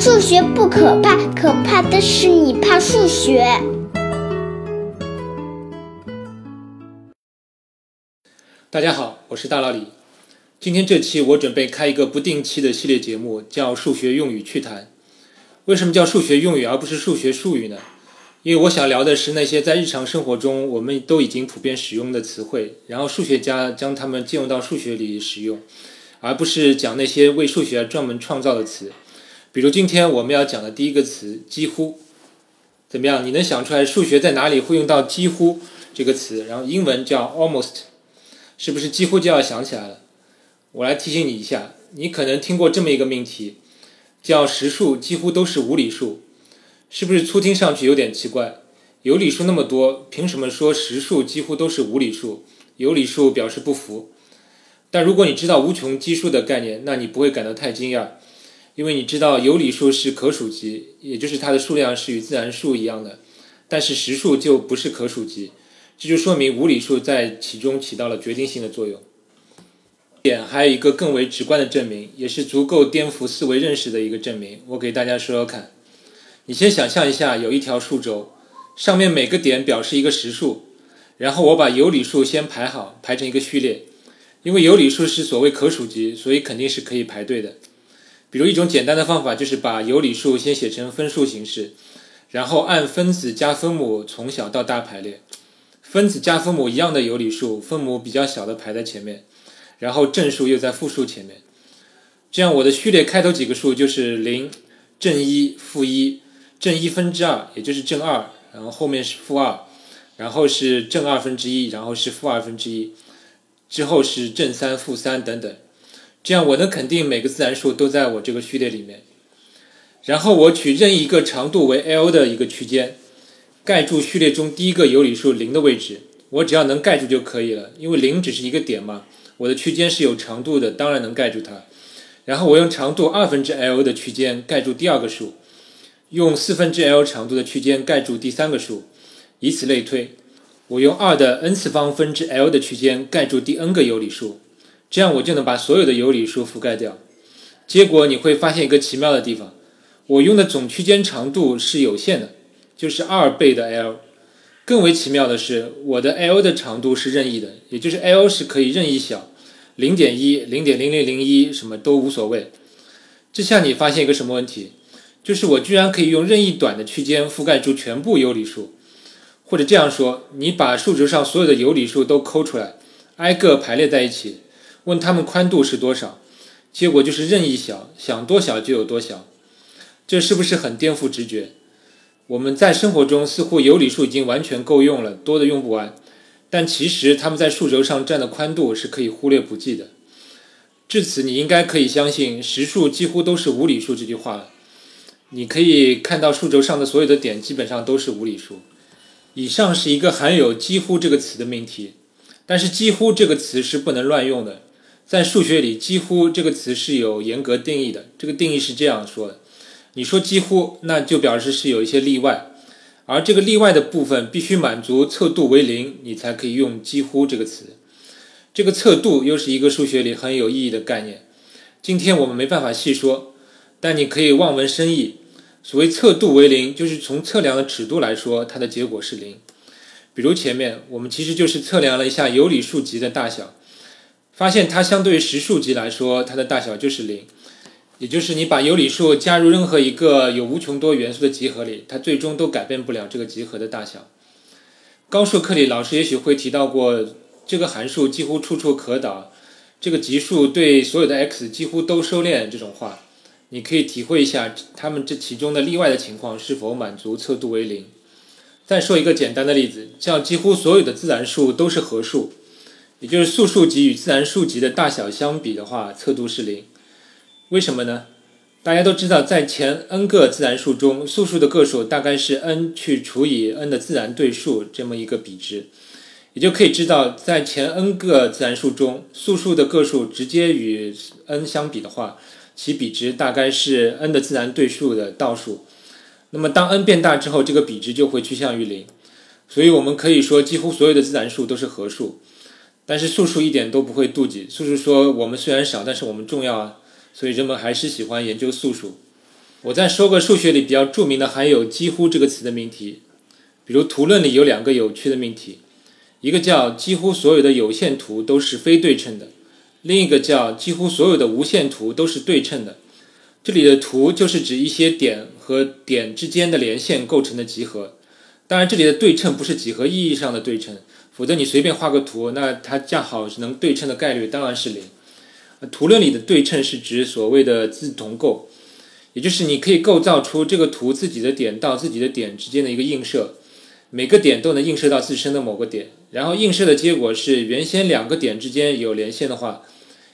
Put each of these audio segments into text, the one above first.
数学不可怕，可怕的是你怕数学。大家好，我是大老李。今天这期我准备开一个不定期的系列节目，叫《数学用语趣谈》。为什么叫数学用语而不是数学术语呢？因为我想聊的是那些在日常生活中我们都已经普遍使用的词汇，然后数学家将它们借用到数学里使用，而不是讲那些为数学专门创造的词。比如今天我们要讲的第一个词“几乎”，怎么样？你能想出来数学在哪里会用到“几乎”这个词？然后英文叫 “almost”，是不是几乎就要想起来了？我来提醒你一下，你可能听过这么一个命题，叫“实数几乎都是无理数”，是不是粗听上去有点奇怪？有理数那么多，凭什么说实数几乎都是无理数？有理数表示不服。但如果你知道无穷基数的概念，那你不会感到太惊讶。因为你知道有理数是可数集，也就是它的数量是与自然数一样的，但是实数就不是可数集，这就说明无理数在其中起到了决定性的作用。点还有一个更为直观的证明，也是足够颠覆思维认识的一个证明，我给大家说说看。你先想象一下，有一条数轴，上面每个点表示一个实数，然后我把有理数先排好，排成一个序列，因为有理数是所谓可数集，所以肯定是可以排队的。比如一种简单的方法就是把有理数先写成分数形式，然后按分子加分母从小到大排列，分子加分母一样的有理数，分母比较小的排在前面，然后正数又在负数前面。这样我的序列开头几个数就是零、正一、负一、正一分之二，也就是正二，然后后面是负二，然后是正二分之一，然后是负二分之一，之后是正三、负三等等。这样我能肯定每个自然数都在我这个序列里面，然后我取任意一个长度为 l 的一个区间，盖住序列中第一个有理数零的位置，我只要能盖住就可以了，因为零只是一个点嘛，我的区间是有长度的，当然能盖住它。然后我用长度二分之 l 的区间盖住第二个数，用四分之 l 长度的区间盖住第三个数，以此类推，我用二的 n 次方分之 l 的区间盖住第 n 个有理数。这样我就能把所有的有理数覆盖掉。结果你会发现一个奇妙的地方：我用的总区间长度是有限的，就是二倍的 l。更为奇妙的是，我的 l 的长度是任意的，也就是 l 是可以任意小，零点一、零点零零零一什么都无所谓。这下你发现一个什么问题？就是我居然可以用任意短的区间覆盖住全部有理数，或者这样说，你把数轴上所有的有理数都抠出来，挨个排列在一起。问它们宽度是多少，结果就是任意小，想多小就有多小，这是不是很颠覆直觉？我们在生活中似乎有理数已经完全够用了，多的用不完，但其实它们在数轴上占的宽度是可以忽略不计的。至此，你应该可以相信实数几乎都是无理数这句话了。你可以看到数轴上的所有的点基本上都是无理数。以上是一个含有“几乎”这个词的命题，但是“几乎”这个词是不能乱用的。在数学里，“几乎”这个词是有严格定义的。这个定义是这样说的：你说“几乎”，那就表示是有一些例外，而这个例外的部分必须满足测度为零，你才可以用“几乎”这个词。这个测度又是一个数学里很有意义的概念。今天我们没办法细说，但你可以望文生义。所谓测度为零，就是从测量的尺度来说，它的结果是零。比如前面我们其实就是测量了一下有理数集的大小。发现它相对于实数集来说，它的大小就是零，也就是你把有理数加入任何一个有无穷多元素的集合里，它最终都改变不了这个集合的大小。高数课里老师也许会提到过，这个函数几乎处处可导，这个级数对所有的 x 几乎都收敛这种话，你可以体会一下他们这其中的例外的情况是否满足测度为零。再说一个简单的例子，像几乎所有的自然数都是合数。也就是素数集与自然数集的大小相比的话，测度是零。为什么呢？大家都知道，在前 n 个自然数中，素数的个数大概是 n 去除以 n 的自然对数这么一个比值，也就可以知道，在前 n 个自然数中，素数的个数直接与 n 相比的话，其比值大概是 n 的自然对数的倒数。那么当 n 变大之后，这个比值就会趋向于零。所以我们可以说，几乎所有的自然数都是合数。但是素数一点都不会妒忌，素数说我们虽然少，但是我们重要啊，所以人们还是喜欢研究素数。我再说个数学里比较著名的含有“几乎”这个词的命题，比如图论里有两个有趣的命题，一个叫“几乎所有的有限图都是非对称的”，另一个叫“几乎所有的无限图都是对称的”。这里的图就是指一些点和点之间的连线构成的集合。当然，这里的对称不是几何意义上的对称，否则你随便画个图，那它恰好能对称的概率当然是零。图论里的对称是指所谓的自同构。也就是你可以构造出这个图自己的点到自己的点之间的一个映射，每个点都能映射到自身的某个点，然后映射的结果是原先两个点之间有连线的话，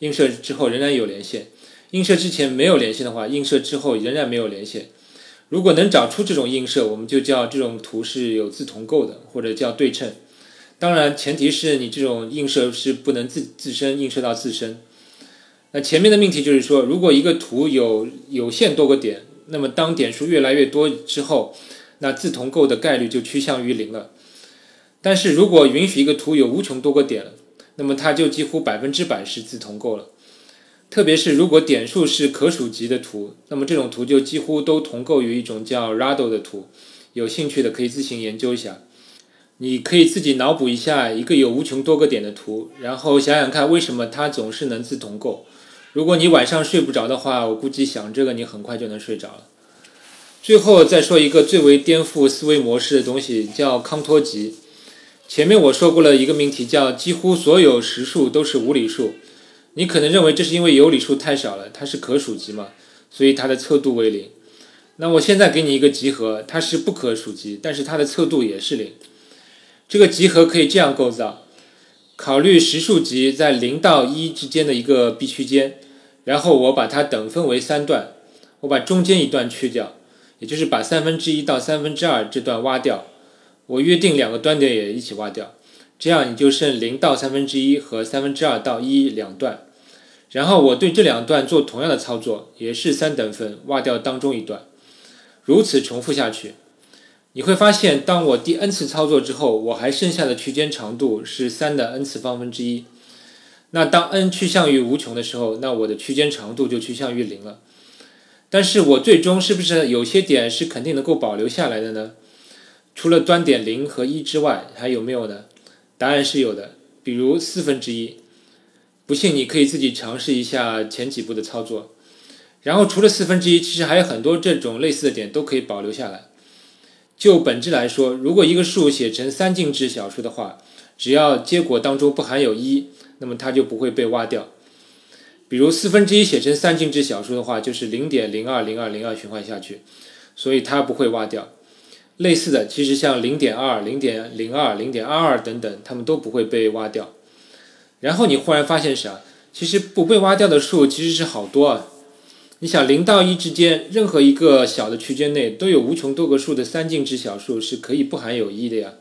映射之后仍然有连线；映射之前没有连线的话，映射之后仍然没有连线。如果能找出这种映射，我们就叫这种图是有自同构的，或者叫对称。当然，前提是你这种映射是不能自自身映射到自身。那前面的命题就是说，如果一个图有有限多个点，那么当点数越来越多之后，那自同构的概率就趋向于零了。但是如果允许一个图有无穷多个点，那么它就几乎百分之百是自同构了。特别是如果点数是可数集的图，那么这种图就几乎都同构于一种叫 Rado 的图。有兴趣的可以自行研究一下。你可以自己脑补一下一个有无穷多个点的图，然后想想看为什么它总是能自同构。如果你晚上睡不着的话，我估计想这个你很快就能睡着了。最后再说一个最为颠覆思维模式的东西，叫康托集。前面我说过了一个命题，叫几乎所有实数都是无理数。你可能认为这是因为有理数太少了，它是可数集嘛，所以它的测度为零。那我现在给你一个集合，它是不可数集，但是它的测度也是零。这个集合可以这样构造。考虑实数集在零到一之间的一个闭区间，然后我把它等分为三段，我把中间一段去掉，也就是把三分之一到三分之二这段挖掉，我约定两个端点也一起挖掉，这样你就剩零到三分之一和三分之二到一两段，然后我对这两段做同样的操作，也是三等分，挖掉当中一段，如此重复下去。你会发现，当我第 n 次操作之后，我还剩下的区间长度是三的 n 次方分之一。那当 n 趋向于无穷的时候，那我的区间长度就趋向于零了。但是我最终是不是有些点是肯定能够保留下来的呢？除了端点零和一之外，还有没有呢？答案是有的，比如四分之一。不信你可以自己尝试一下前几步的操作。然后除了四分之一，其实还有很多这种类似的点都可以保留下来。就本质来说，如果一个数写成三进制小数的话，只要结果当中不含有一，那么它就不会被挖掉。比如四分之一写成三进制小数的话，就是零点零二零二零二循环下去，所以它不会挖掉。类似的，其实像零点二、零点零二、零点二二等等，它们都不会被挖掉。然后你忽然发现啥？其实不被挖掉的数其实是好多啊。你想零到一之间任何一个小的区间内都有无穷多个数的三进制小数是可以不含有一的呀。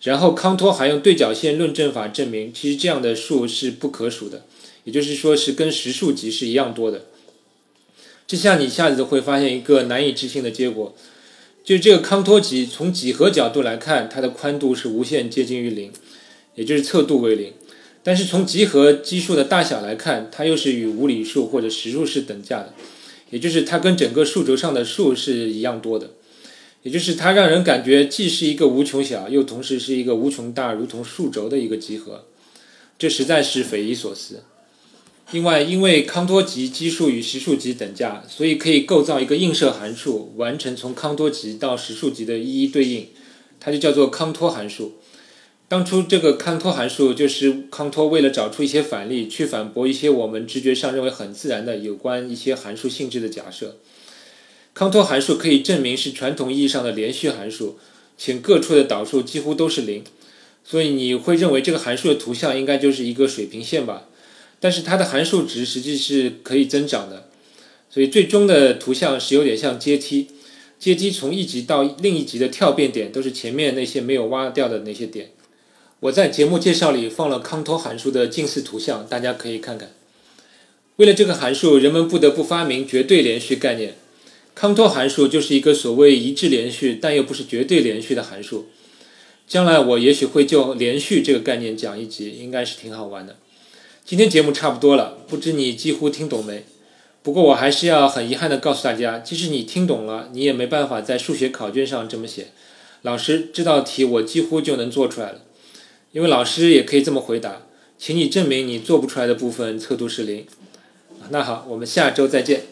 然后康托还用对角线论证法证明，其实这样的数是不可数的，也就是说是跟实数集是一样多的。这下你一下子会发现一个难以置信的结果，就是这个康托集从几何角度来看，它的宽度是无限接近于零，也就是测度为零。但是从集合基数的大小来看，它又是与无理数或者实数是等价的，也就是它跟整个数轴上的数是一样多的，也就是它让人感觉既是一个无穷小，又同时是一个无穷大，如同数轴的一个集合，这实在是匪夷所思。另外，因为康托集基数与实数集等价，所以可以构造一个映射函数，完成从康托集到实数集的一一对应，它就叫做康托函数。当初这个康托函数就是康托为了找出一些反例，去反驳一些我们直觉上认为很自然的有关一些函数性质的假设。康托函数可以证明是传统意义上的连续函数，且各处的导数几乎都是零，所以你会认为这个函数的图像应该就是一个水平线吧？但是它的函数值实际是可以增长的，所以最终的图像是有点像阶梯，阶梯从一级到另一级的跳变点都是前面那些没有挖掉的那些点。我在节目介绍里放了康托函数的近似图像，大家可以看看。为了这个函数，人们不得不发明绝对连续概念。康托函数就是一个所谓一致连续，但又不是绝对连续的函数。将来我也许会就连续这个概念讲一集，应该是挺好玩的。今天节目差不多了，不知你几乎听懂没？不过我还是要很遗憾的告诉大家，即使你听懂了，你也没办法在数学考卷上这么写。老师，这道题我几乎就能做出来了，因为老师也可以这么回答，请你证明你做不出来的部分测度是零。那好，我们下周再见。